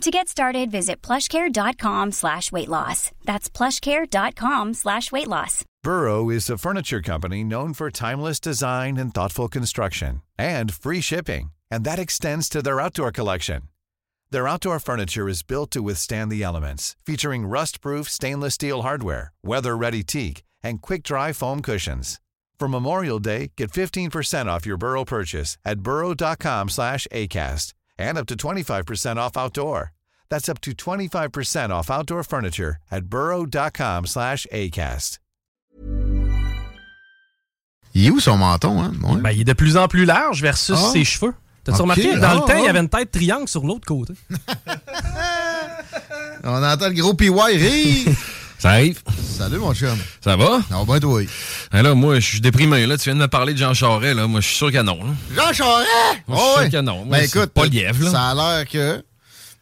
To get started, visit plushcare.com slash weight loss. That's plushcare.com slash weight loss. Burrow is a furniture company known for timeless design and thoughtful construction and free shipping, and that extends to their outdoor collection. Their outdoor furniture is built to withstand the elements, featuring rust-proof stainless steel hardware, weather-ready teak, and quick-dry foam cushions. For Memorial Day, get 15% off your Burrow purchase at burrow.com slash ACAST and up to 25% off outdoor. That's up to 25% off outdoor furniture at burrow.com slash ACAST. Il est où son menton, hein? Ouais. Ben, il est de plus en plus large versus Ah. ses cheveux. T'as-tu Ok, remarqué? Dans ah, le temps, ah. il y avait une tête triangle sur l'autre côté. On entend le gros PY rire. Ça arrive? Salut, mon chum. Ça va? Non, ben, toi? Là, moi, je suis déprimé. Là. Tu viens de me parler de Jean Charest. Là. Moi, je suis sûr que non. là. Jean Charest! Moi, je suis Oh, sûr ouais. que non. Moi, Ben, écoute, pas lièvre, là. ça a l'air que.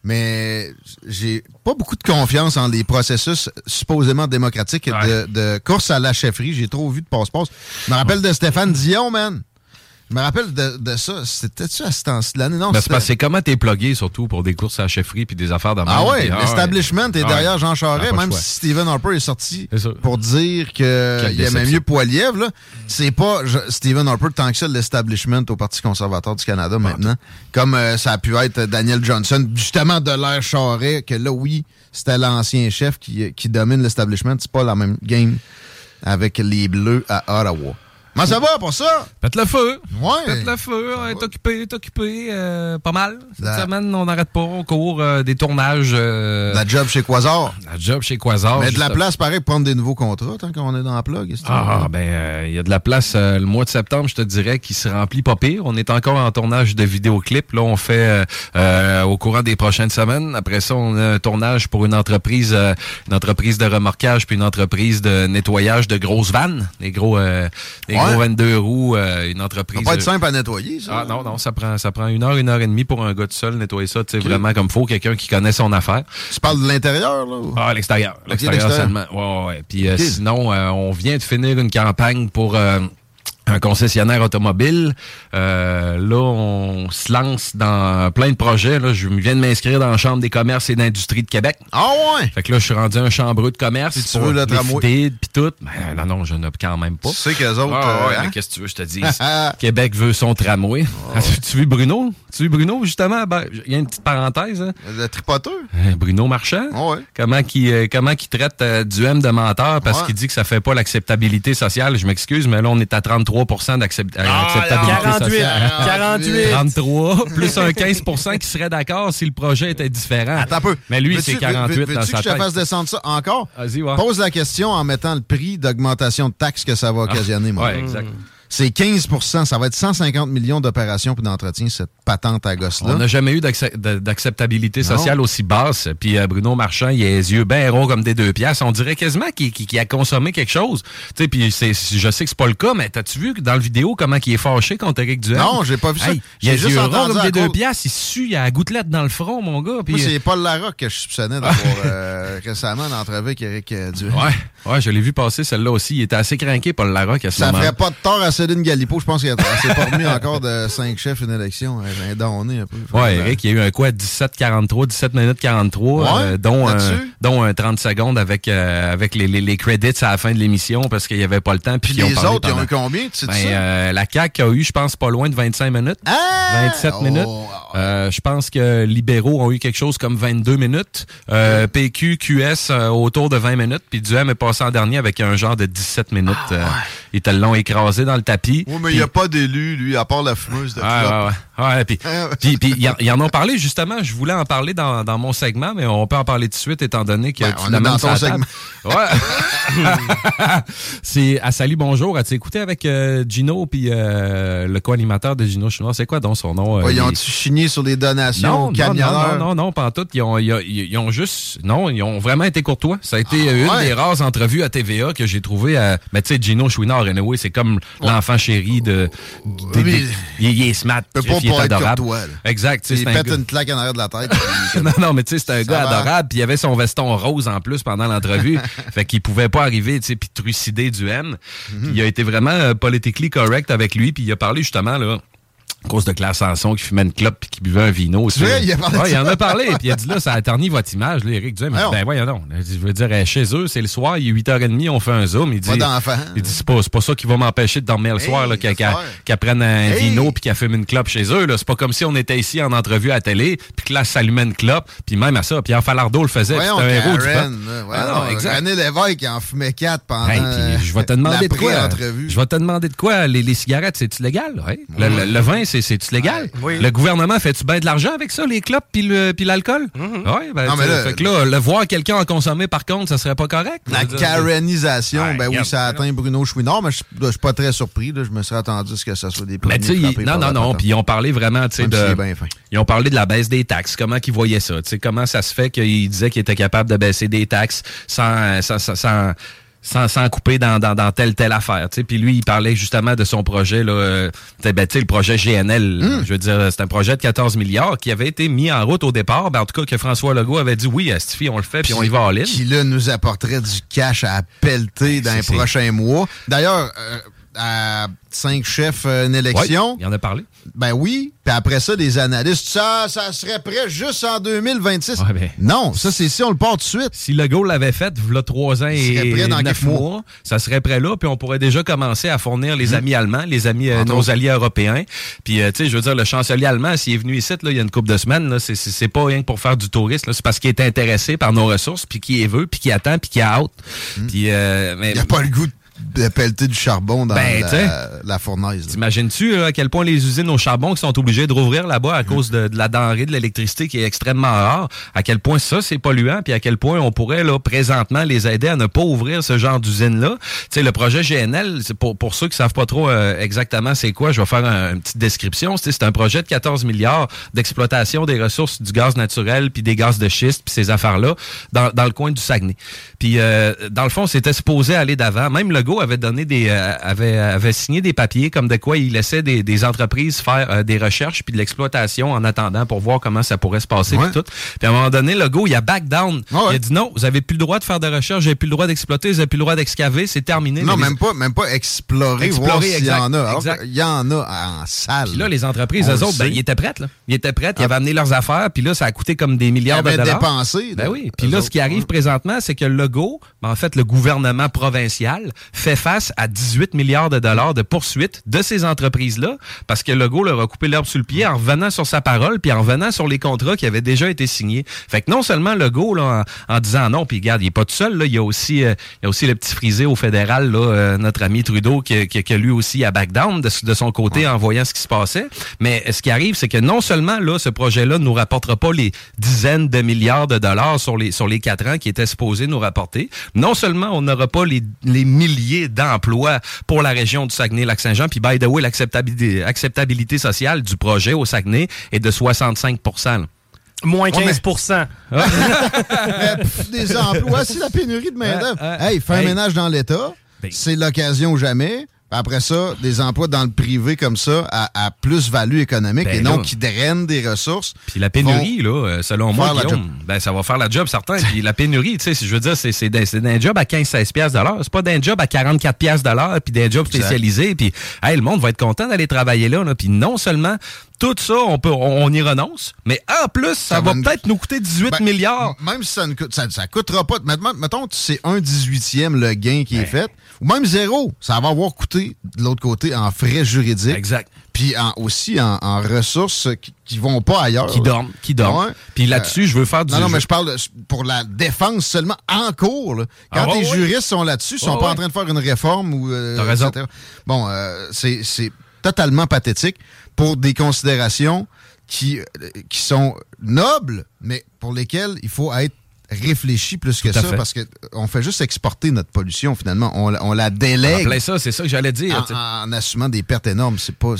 Mais j'ai pas beaucoup de confiance en les processus supposément démocratiques de, de course à la chefferie. J'ai trop vu de passe-passe. Je me rappelle de Stéphane Dion, man. Je me rappelle de, de ça. C'était-tu à ce l'année? Non, Ben, c'est comment t'es plugué, surtout pour des courses à la chefferie puis des affaires de même. Ah ouais, l'establishment est Ah derrière. Jean Ah, Charest, le même si Stephen Harper est sorti pour dire qu'il aimait mieux Poiliev. là. C'est pas je- Stephen Harper tant que ça l'establishment au Parti conservateur du Canada maintenant. Comme euh, ça a pu être Daniel Johnson, justement de l'ère Charest, que là, oui, c'était l'ancien chef qui, qui domine l'establishment. C'est pas la même game avec les Bleus à Ottawa. Comment ça va pour ça? Pète le feu. Ouais. Pète le feu. Est occupé, est occupé. euh, pas mal. Cette La- semaine, on n'arrête pas. On court euh, des tournages. euh, La job chez Quasar. la job chez Quasar. Mais de la place, pareil, pour prendre des nouveaux contrats tant qu'on est dans la plug. est-ce que- Ah, ben, euh, il y a de la place. euh, le mois de septembre, je te dirais, qui se remplit pas pire. On est encore en tournage de vidéoclips. Là, on fait euh, euh, au courant des prochaines semaines. Après ça, on a un tournage pour une entreprise, euh, une entreprise de remorquage puis une entreprise de nettoyage de grosses vannes, des gros, euh, des. Gros 22 roues, euh, une Ça entreprise. va pas être euh, simple à nettoyer, ça. ah non, non, ça prend, ça prend une heure, une heure et demie pour un gars tout seul nettoyer ça, tu sais, vraiment comme faut, quelqu'un qui connaît son affaire. Tu parles de l'intérieur, là? ou? Ah, l'extérieur. L'extérieur seulement. Ouais, ouais, ouais. Puis euh, sinon, euh, on vient de finir une campagne pour un concessionnaire automobile. Euh, là, on se lance dans plein de projets. Là. Je viens de m'inscrire dans la Chambre des commerces et d'industrie de Québec. Ah ouais? Fait que là, je suis rendu un chambreux de commerce. Si tu veux le tramway. Puis tout. Ben, non, non, je n'ai quand même pas. Tu sais qu'eux autres... Ah, ouais, euh, hein? qu'est-ce que tu veux, je te dis? Québec veut son tramway. tu vu Bruno? Tu vu Bruno, justement? Ben, Il y a une petite parenthèse. Hein? Le tripoteur? Euh, Bruno Marchand? Ouais. Comment qui euh, comment qui traite euh, du M de menteur parce Ouais. qu'il dit que ça fait pas l'acceptabilité sociale. Je m'excuse, mais là, on est à 33 d'acceptabilité Ah, 48. sociale. 48. 33, plus un 15% qui serait d'accord si le projet était différent. Attends un peu. Mais lui, c'est 48 veux- veux- dans Veux-tu sa que je te fasse descendre ça encore? Vas-y, ouais. Pose la question en mettant le prix d'augmentation de taxes que ça va occasionner, moi. Ouais, exact. C'est 15% Ça va être 150 millions d'opérations puis d'entretien, cette patente à gosse-là. On n'a jamais eu d'acceptabilité Non. sociale aussi basse. Puis euh, Bruno Marchand, il a les yeux bien ronds comme des deux piastres. On dirait quasiment qu'il a consommé quelque chose. Tu sais, puis c'est- je sais que c'est pas le cas, mais t'as-tu vu que dans le vidéo comment il est fâché contre Eric Duhem? Non, j'ai pas vu ça. Hey, il a les juste yeux ronds comme des deux piastres. Il sue, il a la gouttelette dans le front, mon gars. Puis, Moi, euh, c'est Paul Larocque que je soupçonnais d'avoir euh, récemment en entrevue avec Eric euh, Duhem. Ouais, ouais, je l'ai vu passer celle-là aussi. Il était assez craqué, Paul Larocque, à ce Ça moment ferait pas de tort à Céline Galipo. Je pense qu'elle s'est pas remis encore de cinq chefs une élection. Elle est donnée un peu. Ouais, Eric, il y a eu un quoi, 17-43, 17 minutes 43, Ouais, euh, dont, un, là-dessus? dont un 30 secondes avec, euh, avec les, les, les credits à la fin de l'émission parce qu'il n'y avait pas le temps. Puis Puis les autres, ils ont eu combien? Tu sais Ben, ça? euh, la CAQ a eu, je pense, pas loin de 25 minutes. Ah! 27 Oh, minutes. Ah, Euh, je pense que libéraux ont eu quelque chose comme 22 minutes. Euh, PQ, QS euh, autour de 20 minutes. Puis Duhem est passé en dernier avec un genre de 17 minutes. Ah, Euh, Ils te l'ont écrasé dans le tapis. Oui, mais il n'y a pas d'élu, lui, à part la fumeuse de Ouais, clope. ouais, ouais. Ouais, puis, puis, puis, ils en- ils en ont parlé justement. Je voulais en parler dans, dans mon segment, mais on peut en parler tout de suite étant donné que Ben, tu on est dans ton. Ouais. c'est à Salut Bonjour. As-tu écouté avec euh, Gino puis euh, le co-animateur de Gino Chinois? C'est quoi donc son nom? euh, Ouais, ils il- ont-tu sur des donations non, aux non, non, camionneurs? non, non, pas en tout. Ils ont, ils, ont, ils ont juste, non, ils ont vraiment été courtois. Ça a été Ah, une ouais. des rares entrevues à TVA que j'ai trouvé. À, mais tu sais, Gino Chouinard, anyway, c'est comme l'enfant chéri de. des- Oui. des- il, il est smart, peut pas il est adorable. Exact, Il un pète gars- une claque en arrière de la tête. non, non, mais tu sais, c'est un Ça gars va. adorable, puis il avait son veston rose en plus pendant l'entrevue. fait qu'il pouvait pas arriver, tu sais, puis trucider du M. Mhm. Puis il a été vraiment euh, politically correct avec lui, puis il a parlé justement, là, à cause de Claire Sanson qui fumait une clope puis buvait un vino. Vrai, il a parlé de Ouais, il en a parlé, puis il a dit là, ça a terni votre image, là, Eric Duhem. Voyons. ben voyons donc. Je veux dire, chez eux, c'est le soir, il est 8h30, on fait un zoom. Il dit, Pas d'enfant. il dit, c'est pas, ça qui va m'empêcher de dormir le Hey, soir, qu'elle qu'elle prenne un Hey. vino puis qu'elle fume une clope chez eux. C'est pas comme si on était ici en entrevue à la télé, puis que là, s'allumait une clope, puis même à ça, Pierre Falardeau le faisait, c'était un héros du peuple. Ah non, exact. René Lévesque qui en fumait quatre pendant Hey, je vais te demander de quoi. Je vais te demander de quoi. Les, les cigarettes, c'est-tu légal? Ouais. Le, le- le vin, c'est, c'est-tu légal? Oui. Le gouvernement fait-tu bien de l'argent avec ça, les clopes puis, le, puis l'alcool? Ouais, ben, Non, mais tu là- fait que là, le voir quelqu'un en consommer, par contre, ça serait pas correct. La Ouais, ben oui, ça atteint Bruno Chouinard, mais je suis pas très surpris. là. Je me serais attendu à ce que ça soit des Mais tu non, non, non, puis ils ont parlé vraiment, tu sais, de... Ils ont parlé de la baisse des taxes, comment qu'ils voyaient ça, tu sais, comment ça se fait qu'ils disaient qu'ils étaient capables de baisser des taxes sans, sans, sans, sans, sans, sans couper dans, dans, dans telle telle affaire, tu sais. Puis lui, il parlait justement de son projet, là, euh, ben, le projet GNL, Hmm. je veux dire, c'est un projet de 14 milliards qui avait été mis en route au départ, ben, en tout cas que François Legault avait dit oui, Stifi, on le fait, puis on y va en ligne. Qui, là, nous apporterait du cash à pelleter dans les prochains mois. D'ailleurs, euh, à cinq chefs, euh, une élection, il en a parlé. ben oui. Puis après ça, des analystes, ça, ça serait prêt juste en 2026. Ouais, ben- Non, ça, c'est si on le part tout de suite. Si Legault l'avait fait, v'là trois ans Il serait et prêt dans neuf mois. mois, ça serait prêt là, puis on pourrait déjà commencer à fournir les amis allemands, les amis, euh, nos alliés européens. Puis, euh, tu sais, je veux dire, le chancelier allemand, s'il est venu ici, là, il y a une couple de semaines, là, c'est- pas rien que pour faire du tourisme, là, c'est parce qu'il est intéressé par nos ressources, puis qu'il veut, puis qu'il attend, puis qu'il a hâte. Puis, euh, mais Il n'y a pas le goût de pelleter du charbon dans Ben, la, la fournaise. T'imagines-tu à quel point les usines au charbon qui sont obligées de rouvrir là-bas à cause de, de la denrée de l'électricité qui est extrêmement rare, à quel point ça c'est polluant, puis à quel point on pourrait là présentement les aider à ne pas ouvrir ce genre d'usine-là? Tu sais, le projet GNL, pour, pour ceux qui savent pas trop euh, exactement c'est quoi, je vais faire un- une petite description. C'est un projet de 14 milliards d'exploitation des ressources du gaz naturel puis des gaz de schiste puis ces affaires-là dans, dans le coin du Saguenay. Puis euh, dans le fond, c'était supposé aller d'avant. Même Legault avait donné des euh, avait avait signé des papiers comme de quoi il laissait des, des entreprises faire euh, des recherches puis de l'exploitation en attendant pour voir comment ça pourrait se passer Ouais. puis tout. Puis à un moment donné, Legault, il a back down. Ah ouais. Il a dit non, vous avez plus le droit de faire de recherche, vous avez plus le droit d'exploiter, vous avez plus le droit d'excaver, c'est terminé. Non, Les- même pas, même pas explorer, Explorer, s'il y en a. Exact. Il y en a en salle. Puis là, les entreprises, eux autres, ben, ils étaient prêtes. Là. Ils étaient prêtes, ils Ah. avaient amené leurs affaires, puis là, ça a coûté comme des Ils milliards de avaient dollars. dépensé. Ben oui. Puis là, ce qui arrive présentement, c'est que le Legault, ben, en fait, le gouvernement provincial fait face à 18 milliards de dollars de poursuites de ces entreprises-là, parce que le Legault leur a coupé l'herbe sur le pied en revenant sur sa parole, puis en revenant sur les contrats qui avaient déjà été signés. Fait que non seulement le Legault, là, en, en disant non, puis regarde, il est pas tout seul, là, il y a aussi, euh, il y a aussi le petit frisé au fédéral, là, euh, notre ami Trudeau, qui, qui, qui a lui aussi à back down de, de son côté en voyant ce qui se passait. Mais ce qui arrive, c'est que non seulement là, ce projet-là ne nous rapportera pas les dizaines de milliards de dollars sur les sur les quatre ans qui étaient supposés nous rapporter, non seulement on n'aura pas les, les milliers d'emplois pour la région du Saguenay-Lac-Saint-Jean, puis by the way, l'acceptabilité acceptabilité sociale du projet au Saguenay est de 65 là. Moins Ouais, 15 Mais, pff, des emplois, c'est la pénurie de main-d'œuvre. Ouais, ouais. hey, fais un Hey. ménage dans l'État, Ben. c'est l'occasion ou jamais. Après ça, des emplois dans le privé comme ça à, à plus-value économique Ben et non là. qui drainent des ressources. Puis la pénurie, là, euh, selon moi, Guillaume, ben, ça va faire la job, certain. Puis la pénurie, tu sais, si je veux dire, c'est, c'est, d'un, job à 15-16 piastres de l'heure. C'est pas d'un job à 44 piastres de l'heure, puis d'un job spécialisé. Puis, hey, le monde va être content d'aller travailler là. là. Puis non seulement tout ça, on, peut, on, y renonce. Mais en plus, ça, va, peut-être nous coûter 18 Ben, milliards. Même si ça ne coûte, ça, ça coûtera pas. Mettons, mettons c'est un 18e le gain qui est fait, ou même zéro, ça va avoir coûté de l'autre côté en frais juridiques. Exact. Puis en- aussi en, en ressources qui, qui vont pas ailleurs. Qui dorment, qui dorment. Ouais. Puis là-dessus, je veux faire du Non, non, mais je parle pour la défense seulement en cours. là. Quand Ah, ouais, les ouais. juristes sont là-dessus, ils sont Ouais, pas en train de faire une réforme ou. euh, T'as raison. etc. Bon, euh, c'est totalement pathétique pour des considérations qui, euh, qui sont nobles, mais pour lesquelles il faut être réfléchi plus que ça fait. parce qu'on fait juste exporter notre pollution finalement. On, la- on la délègue ça, c'est ça que j'allais dire. en, en assumant des pertes énormes. C'est pas.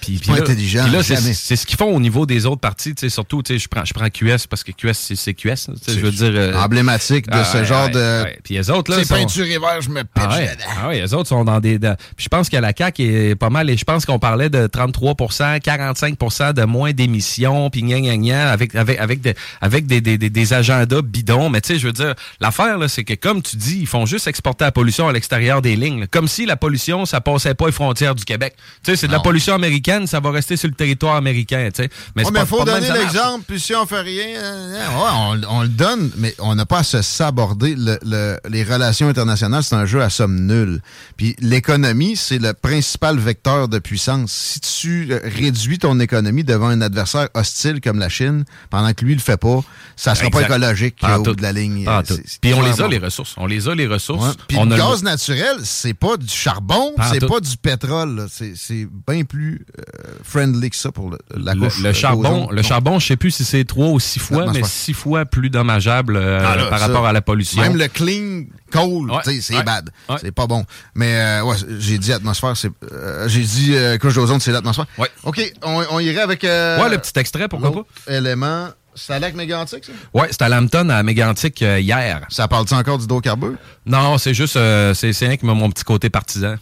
C'est Puis, pas là, intelligent, puis là, c'est ce qu'ils font au niveau des autres sais, Surtout, tu sais, je prends, je prends QS parce que QS, c'est- QS. Je veux dire. euh, emblématique de ah, ce ouais, genre ouais, de. ouais. Puis les autres, là. C'est sont- peinturé vert, je me pitch Ah dedans. ah les autres sont dans des. dans- Puis je pense que la CAQ est pas mal. Et je pense qu'on parlait de 33% 45% de moins d'émissions, puis gna gna gna, avec, avec, avec, des, avec des, des, des, des agendas bidons. Mais tu sais, je veux dire, l'affaire, là, c'est que comme tu dis, ils font juste exporter la pollution à l'extérieur des lignes. là. Comme si la pollution, ça passait pas les frontières du Québec. Tu sais, c'est de la pollution américaine, ça va rester sur le territoire américain. Mais Ouais, il faut pas donner l'exemple, puis si on fait rien, euh, ouais, on, on le donne, mais on n'a pas à se saborder. Le- le- les relations internationales, c'est un jeu à somme nulle. Puis l'économie, c'est le principal vecteur de puissance. Si tu euh, réduis ton économie devant un adversaire hostile comme la Chine, pendant que lui le fait pas, ça sera pas Exact. écologique Pas euh, au bout de la ligne. Euh, Puis on les a, les ressources. On les a, les ressources. Puis le a gaz naturel, c'est pas du charbon, c'est pas du pétrole. C'est bien plus euh, friendly que ça pour le- la couche le euh, charbon, le charbon, je sais plus si c'est trois ou six fois, mais six fois plus dommageable euh, Ah, là, par ça, rapport à la pollution. Même le clean coal, Ouais, c'est ouais, bad. ouais. C'est pas bon. Mais euh, ouais, j'ai dit atmosphère, c'est. euh, j'ai dit couche d'ozone, c'est l'atmosphère. Ouais. OK, on, on irait avec. euh, Ouais, le petit extrait, pourquoi pas? élément. C'est à lac mégantique, ça? Ouais, c'était à Lambton, à Mégantic, hier. Ça parle-tu encore d'hydrocarbures? Non, c'est juste, c'est c'est rien que mon petit côté partisan.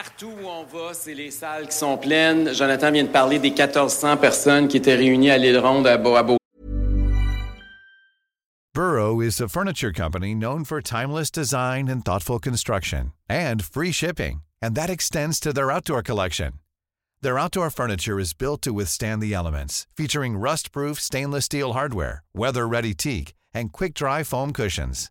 Partout où on va, c'est les salles qui sont pleines. Jonathan vient de parler des 1400 personnes qui étaient réunies à l'île Ronde à, Beau- Burrow is a furniture company known for timeless design and thoughtful construction and free shipping, and that extends to their outdoor collection. Their outdoor furniture is built to withstand the elements, featuring rust-proof stainless steel hardware, weather-ready teak, and quick-dry foam cushions.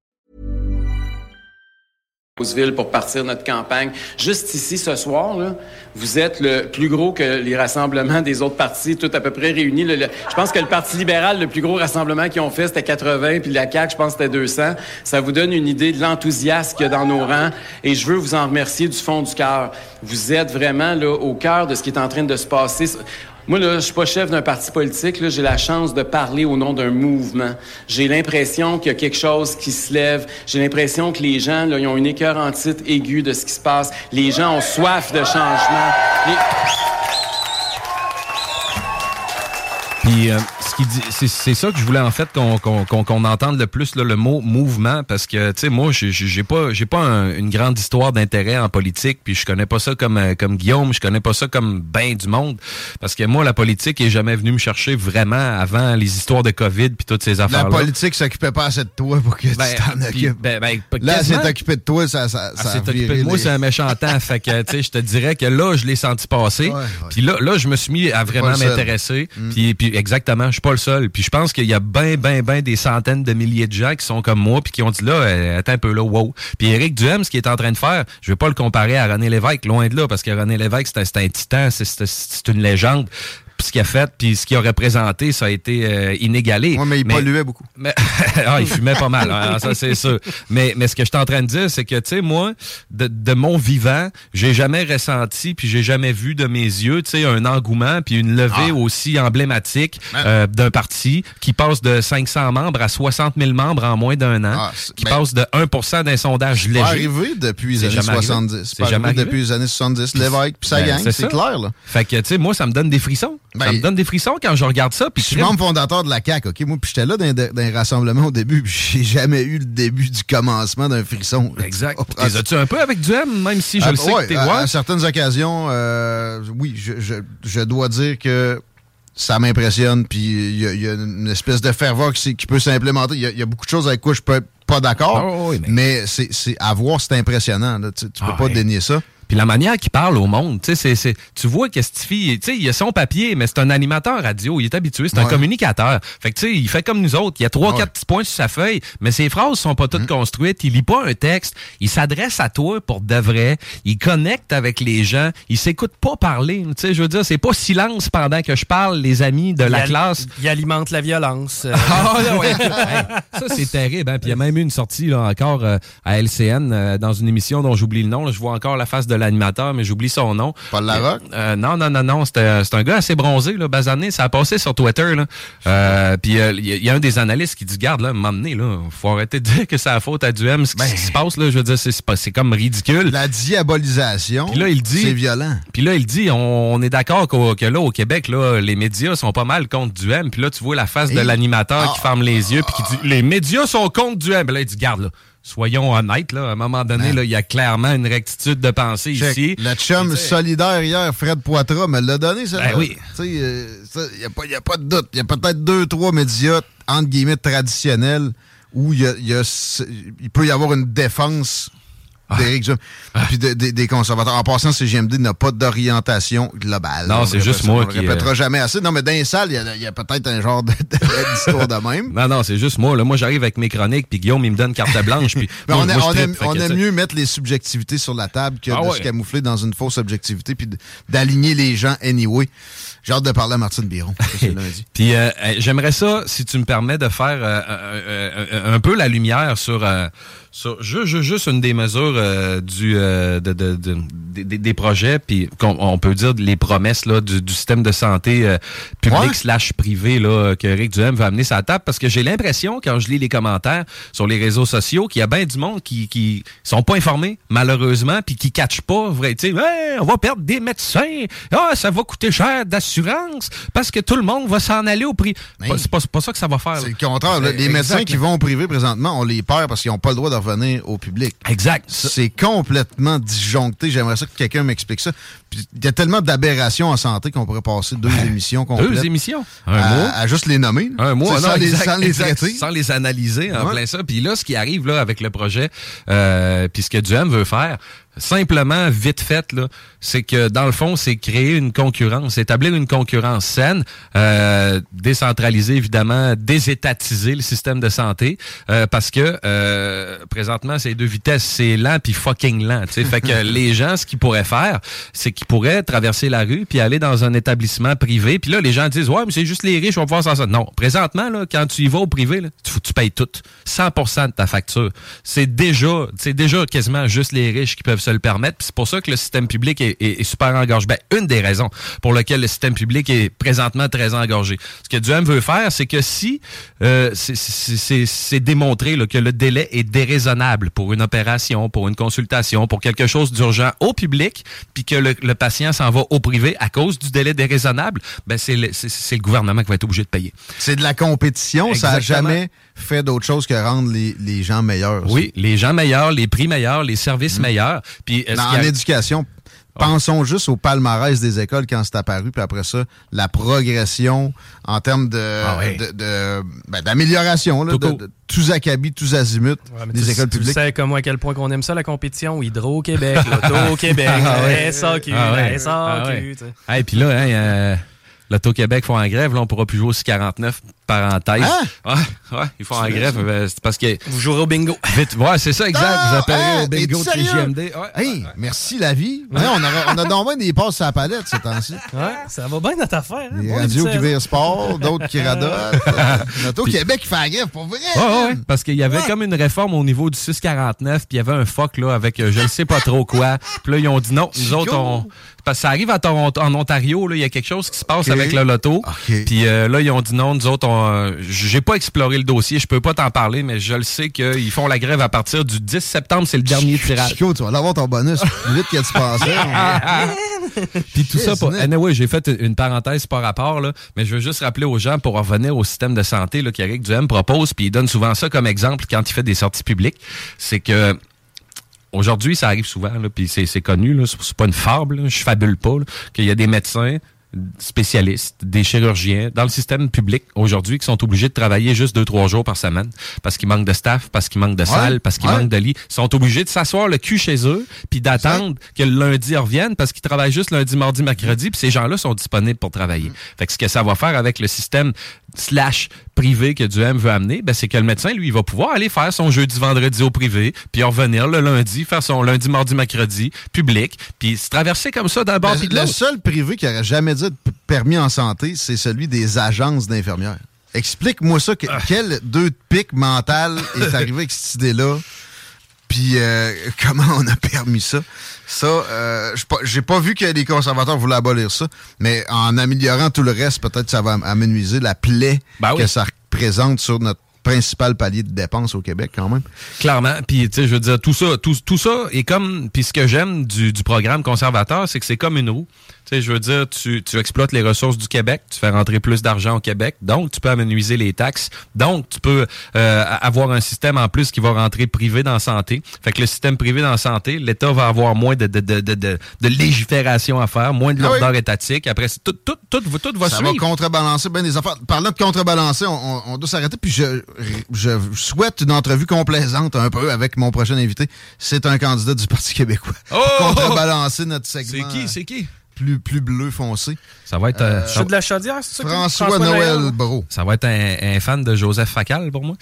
Pour partir notre campagne. Juste ici, ce soir, là, vous êtes le plus gros que les rassemblements des autres partis, tout à peu près réunis. Je pense que le Parti libéral, le plus gros rassemblement qu'ils ont fait, c'était 80, puis la CAQ, je pense c'était 200. Ça vous donne une idée de l'enthousiasme qu'il y a dans nos rangs. Et je veux vous en remercier du fond du cœur. Vous êtes vraiment là, au cœur de ce qui est en train de se passer. Moi, là, je suis pas chef d'un parti politique. J'ai la chance de parler au nom d'un mouvement. J'ai l'impression qu'il y a quelque chose qui se lève. J'ai l'impression que les gens, là, ils ont une écœurantite aiguë de ce qui se passe. Les gens ont soif de changement. Puis euh, ce qui dit, c'est, c'est ça que je voulais en fait qu'on, qu'on, qu'on, qu'on entende le plus là, le mot mouvement parce que tu sais moi j'ai, pas j'ai pas un- une grande histoire d'intérêt en politique puis je connais pas ça comme euh, comme Guillaume je connais pas ça comme ben du monde parce que moi la politique est jamais venue me chercher vraiment avant les histoires de Covid puis toutes ces affaires La là. politique s'occupait pas assez de toi pour que tu t'en occupes. ben, ben, Là, s'est occupée de toi, ça, ça, Ah, c'est occupé de moi, les- c'est un méchant temps. fait que, tu sais, je te dirais que là, je l'ai senti passer. Puis là, là, je me suis mis à vraiment seul. Mm. m'intéresser. Puis, puis exactement, je suis pas le seul. Puis je pense qu'il y a ben, ben, ben des centaines de milliers de gens qui sont comme moi puis qui ont dit là, euh, attends un peu là, wow. Puis Éric Duhem, ce qu'il est en train de faire, je vais pas le comparer à René Lévesque, loin de là, parce que René Lévesque, c'est un, un titan, c'est une légende. Puis ce qu'il a fait, puis ce qu'il a représenté, ça a été euh, inégalé. Ouais, mais il polluait beaucoup. Mais, ah, il fumait pas mal, hein, ça c'est sûr. Mais, mais ce que je suis en train de dire, c'est que, tu sais, moi, de, de mon vivant, j'ai jamais ressenti, puis j'ai jamais vu de mes yeux, tu sais, un engouement, puis une levée Ah. aussi emblématique euh, d'un parti qui passe de 500 membres à 60 000 membres en moins d'un an, Ah, c'est- qui ben- passe de 1% d'un sondage C'est léger. pas arrivé depuis les C'est années jamais arrivé. 70. C'est C'est jamais arrivé depuis les années 70. L'évêque, puis sa Ben, gang, c'est c'est ça. clair, là. Fait que, tu sais, moi, ça me donne des frissons. Ça Ben, me donne des frissons quand je regarde ça. Puis Je suis membre fondateur de la CAQ, OK? Moi, puis j'étais là dans, un- dans rassemblement au début, puis j'ai jamais eu le début du commencement d'un frisson. Exact. Les as-tu un peu avec du M, même si je ah, le sais ouais, que t'es à, à certaines occasions, euh, oui, je, je, je dois dire que ça m'impressionne, puis il y, a- il y a une espèce de ferveur qui, qui peut s'implémenter. Il y, a- il y a beaucoup de choses avec quoi je peux être pas d'accord, Ah, oui, mais- mais, c'est à voir, c'est impressionnant. là. Tu, tu peux Ah, pas ouais. dénier ça. Puis la manière qu'il parle au monde, tu sais, c'est- tu vois que cette fille, tu sais, il a son papier, mais c'est un animateur radio, il est habitué, c'est un communicateur. Fait que tu sais, il fait comme nous autres, il y a trois, quatre petits points sur sa feuille, mais ses phrases sont pas toutes construites, il lit pas un texte, il s'adresse à toi pour de vrai, il connecte avec les gens, il s'écoute pas parler, tu sais, je veux dire, c'est pas silence pendant que je parle, les amis de Il la al- classe. Il alimente la violence. euh, Ah, ouais. Hey, ça, c'est terrible. Hein? Puis il y a même eu une sortie là, encore euh, à LCN euh, dans une émission dont j'oublie le nom. là. Je vois encore la face de l'animateur, mais j'oublie son nom. Paul Larocque? Euh, non, non, non, non. C'était c'est un gars assez bronzé, là, basané. Ça a passé sur Twitter. Là. Euh, puis euh, il y, a- il y a un des analystes qui dit Garde, là, donné, là, faut arrêter de dire que c'est la faute à Duhem. Ce qui Ben. se passe, là, je veux dire, c'est- comme ridicule. La diabolisation, Puis là, il dit- c'est violent. Puis là, il dit, on, on est d'accord que là, au Québec, là, les médias sont pas mal contre Duhem. Puis là, tu vois la face de l'animateur qui Ah. ferme les yeux puis qui dit, les médias sont contre Duhem. Là, il dit, garde, là, soyons honnêtes, là, à un moment donné, là, il y a clairement une rectitude de pensée Check. ici. Le chum solidaire hier, Fred Poitras, me l'a donné, ça. Ben oui. Il n'y a, pas- y a pas de doute. Il y a peut-être deux, trois médias, entre guillemets, traditionnels, où a, a il peut y avoir une défense d'Éric Duhem. Puis de- de- des conservateurs. En passant, CGMD n'a pas d'orientation globale. Non, On c'est juste moi on qui, répétera euh, jamais assez. Non, mais dans les salles, il y a, a peut-être un genre de- d'histoire de même. Non, non, c'est juste moi. Là, moi, j'arrive avec mes chroniques, puis Guillaume, il me donne carte blanche. Puis Mais moi, on, a- on aime, on mieux mettre les subjectivités sur la table que Ah de ouais. se camoufler dans une fausse objectivité puis d'aligner les gens anyway. J'ai hâte de parler à Martine Biron. Puis euh, euh, j'aimerais ça, si tu me permets, de faire euh, euh, euh, un peu la lumière sur, euh, sur ju- ju- juste une des mesures euh, du euh, de, de- de- des- des, projets, puis qu'on- on peut dire les promesses là, du, du système de santé euh, public Ouais. slash privé là, que Eric Duhem va amener la table, parce que j'ai l'impression, quand je lis les commentaires sur les réseaux sociaux, qu'il y a bien du monde qui, qui sont pas informés, malheureusement, puis qui catchent pas, vrai, tu sais, Hey, on va perdre des médecins, ah, ça va coûter cher d'assurance, parce que tout le monde va s'en aller au prix. C'est pas, c'est pas ça que ça va faire. C'est le contraire. là. Les médecins qui vont au privé présentement, on les perd parce qu'ils n'ont pas le droit de au public. Exact. C'est complètement disjoncté. J'aimerais ça que quelqu'un m'explique ça. Il y a tellement d'aberrations en santé qu'on pourrait passer deux émissions complètes Deux émissions? Un à, mois. à juste les nommer. Un mois, non, sans, les, exact, sans les traiter. sans les analyser en Ouais. plein ça. Puis là, ce qui arrive là avec le projet, euh, puis ce que Duhem veut faire, simplement, vite fait, là, c'est que dans le fond, c'est créer une concurrence, établir une concurrence saine, euh, décentraliser évidemment, désétatiser le système de santé, euh, parce que euh, présentement, c'est deux vitesses, c'est lent puis fucking lent. tu sais. Fait que les gens, ce qu'ils pourraient faire, c'est qu'ils pourraient traverser la rue puis aller dans un établissement privé. Puis là, les gens disent, ouais, mais c'est juste les riches, on va pouvoir s'en sortir. Non, présentement, là, quand tu y vas au privé, là, tu, payes tout, 100% de ta facture. C'est déjà, c'est déjà quasiment juste les riches qui peuvent se le permettre. C'est pour ça que le système public est, est- est super engorgé. Ben, une des raisons pour lesquelles le système public est présentement très engorgé. Ce que Duhem veut faire, c'est que si euh, c'est démontré là, que le délai est déraisonnable pour une opération, pour une consultation, pour quelque chose d'urgent au public, puis que le, le patient s'en va au privé à cause du délai déraisonnable, ben c'est le, le gouvernement qui va être obligé de payer. C'est de la compétition. Ça n'a jamais fait d'autre chose que rendre les, les gens meilleurs. Oui, les gens meilleurs, les prix meilleurs, les services meilleurs. Puis en a- éducation, pensons juste au palmarès des écoles quand c'est apparu, puis après ça, la progression en termes de, Ah ouais. de- de- ben, d'amélioration, là, Tout de, de tous acabits, tous azimuts, Ouais, des tu, écoles tu publiques. sais comme moi à quel point qu'on aime ça la compétition. Hydro-Québec, L'Auto-Québec, Ah ouais. SAQ, Ah ouais. SAQ. Ah ouais. tu sais. Hey, puis là, hein, euh, l'Auto-Québec font en grève, là, on pourra plus jouer au 49 parenthèse. Hein? Ouais, ouais, ils font en grève. euh, C'est parce que. Vous jouerez au bingo. Vite, ouais, c'est ça, exact. Ah, vous appellerez hein, au bingo de? TGMD. Ouais, Hey, ouais, merci la vie. Ouais, on, a, on a donc bien des passes à la palette ces temps-ci. Ouais, ça va bien notre affaire. hein? Des Bon radios qui virent sport, d'autres qui radotent. Notre au Québec qui fait la grève, pour vrai. Ouais, ouais, ouais, parce qu'il y avait Ouais. comme une réforme au niveau du 649, puis il y avait un fuck là avec euh, je ne sais pas trop quoi. Puis là ils ont dit non, nous autres on parce que ça arrive à Toronto, en Ontario là, il y a quelque chose qui se passe avec le loto. Puis euh, là ils ont dit non, nous autres on euh, j'ai pas exploré le dossier, je peux pas t'en parler mais je le sais qu'ils font la grève à partir du 10 septembre, c'est le dernier tirage. Chico, tu vas l'avoir ton bonus vite que tu pensais. Puis tout ça, pour... anyway, j'ai fait une parenthèse par rapport, là, mais je veux juste rappeler aux gens pour revenir au système de santé qu'Éric Duhem propose, puis il donne souvent ça comme exemple quand il fait des sorties publiques, c'est que aujourd'hui, ça arrive souvent, puis c'est connu, c'est pas une fable, je fabule pas, qu'il y a des médecins spécialistes, des chirurgiens dans le système public aujourd'hui qui sont obligés de travailler juste deux, trois jours par semaine parce qu'il manque de staff, parce qu'il manque de salles, parce qu'il ouais. manque de lits. Ils sont obligés de s'asseoir le cul chez eux puis d'attendre que le lundi ils reviennent parce qu'ils travaillent juste lundi, mardi, mercredi puis ces gens-là sont disponibles pour travailler. Fait que ce que ça va faire avec le système slash privé que Duhem veut amener, ben, c'est que le médecin, lui, il va pouvoir aller faire son jeudi, vendredi au privé, puis revenir le lundi, faire son lundi, mardi, mercredi, public, puis se traverser comme ça d'un bord puis Le, de le l'autre. seul privé qui aurait jamais dit de p- permis en santé, c'est celui des agences d'infirmières. Explique-moi ça. que- Ah. Quel deux de pique mental est arrivé avec cette idée-là? Puis euh, comment on a permis ça? Ça, euh, j'ai pas- vu que les conservateurs voulaient abolir ça, mais en améliorant tout le reste, peut-être que ça va amenuiser la plaie Ben oui. que ça représente sur notre principal palier de dépenses au Québec quand même. Clairement. Puis, tu sais, je veux dire, tout ça, tout, tout ça est comme. Puis, ce que j'aime du, du programme conservateur, c'est que c'est comme une roue. Tu sais, je veux dire, tu, tu exploites les ressources du Québec, tu fais rentrer plus d'argent au Québec, donc tu peux amenuiser les taxes, donc tu peux euh, avoir un système en plus qui va rentrer privé dans la santé. Fait que le système privé dans la santé, l'État va avoir moins de, de, de, de, de, légifération à faire, moins de Ah oui. lourdeur étatique. Après, c'est tout, tout, tout, tout, va ça suivre. va contrebalancer bien des affaires. Parlant de contrebalancer, on, on- on doit s'arrêter. Puis je, je souhaite une entrevue complaisante un peu avec mon prochain invité. C'est un candidat du Parti québécois. Oh! Contrebalancer notre C'est segment. qui? C'est qui? Plus, plus bleu foncé. Ça va être. euh, Je suis de la chaudière, c'est ça? François, Noël Bro. Ça va être un, un fan de Joseph Facal pour moi.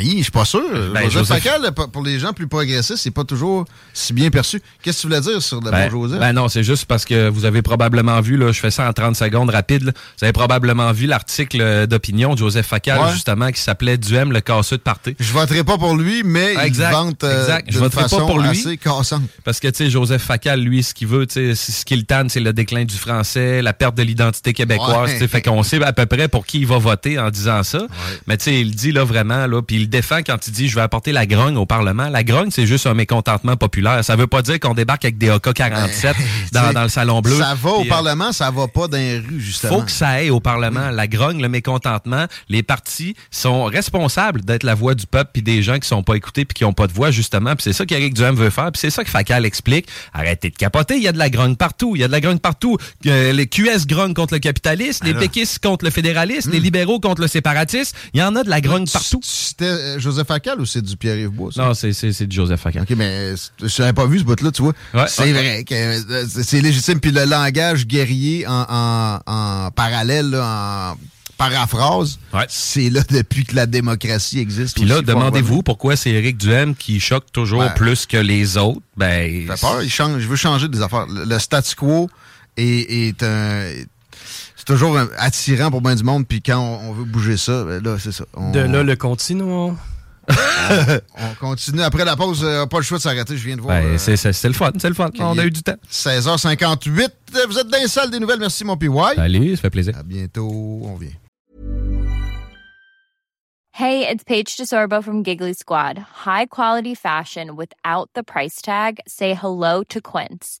Hi, je suis pas sûr. Ben, Joseph Joseph- Facal, pour les gens plus progressistes, c'est pas toujours si bien perçu. Qu'est-ce que tu voulais dire sur le Ben, bon Joseph? ben non, c'est juste parce que vous avez probablement vu, là, je fais ça en 30 secondes rapide, là. vous avez probablement vu l'article euh, d'opinion de Joseph Facal, Ouais. justement, qui s'appelait Duhem, le casseux de party. je voterai pas pour lui, mais Exact, il vante euh, exact. Je voterai pas pour lui. assez cassante. Parce que, tu sais, Joseph Facal, lui, ce qu'il veut, tu sais, c'est- ce qu'il tanne, c'est le déclin du français, la perte de l'identité québécoise, Ouais. tu sais, fait qu'on sait à peu près pour qui il va voter en disant ça. Mais tu sais, il dit là vraiment, là, puis il défend quand il dit je vais apporter la grogne au Parlement. La grogne, c'est juste un mécontentement populaire. Ça veut pas dire qu'on débarque avec des AK-47 dans, dans le Salon Bleu. Ça va au euh, Parlement, ça va pas dans les rues, justement. faut que ça aille au Parlement. La grogne, le mécontentement, les partis sont responsables d'être la voix du peuple puis des gens qui sont pas écoutés puis qui ont pas de voix justement. Puis c'est ça qu'Éric Duhem veut faire. Puis c'est ça que Facal explique. Arrêtez de capoter. Il y a de la grogne partout. Il y a de la grogne partout. Euh, les QS grognent contre le capitalisme, les péquistes contre le fédéralisme, les libéraux contre le séparatisme. Il y en a de la grogne partout. Tu- euh, Joseph Facal ou c'est du Pierre-Yves Bois? ça? Non, c'est de Joseph Facal. OK, mais c- je n'avais pas vu ce bout-là, tu vois. Ouais, c'est vrai que euh, c'est légitime. Puis le langage guerrier en, en- en parallèle, là, en paraphrase, Ouais. c'est là depuis que la démocratie existe. Puis là, demandez-vous pourquoi c'est Éric Duhem qui choque toujours Ouais. plus que les autres? Ben, peur, il change, je veux changer des affaires. Le, le statu quo est, est un... C'est toujours un- attirant pour bien du monde, puis quand on, on veut bouger ça, ben là, c'est ça. On, De là, le continuons. on continue. Après la pause, euh, pas le choix de s'arrêter, je viens de voir. ben, euh, c'est le fun, c'est le fun. On a eu du temps. 16h58. Vous êtes dans les salles des nouvelles. Merci, mon PY. Salut, ça fait plaisir. À bientôt. On vient. Hey, it's Paige DeSorbo from Giggly Squad. High quality fashion without the price tag. Say hello to Quince.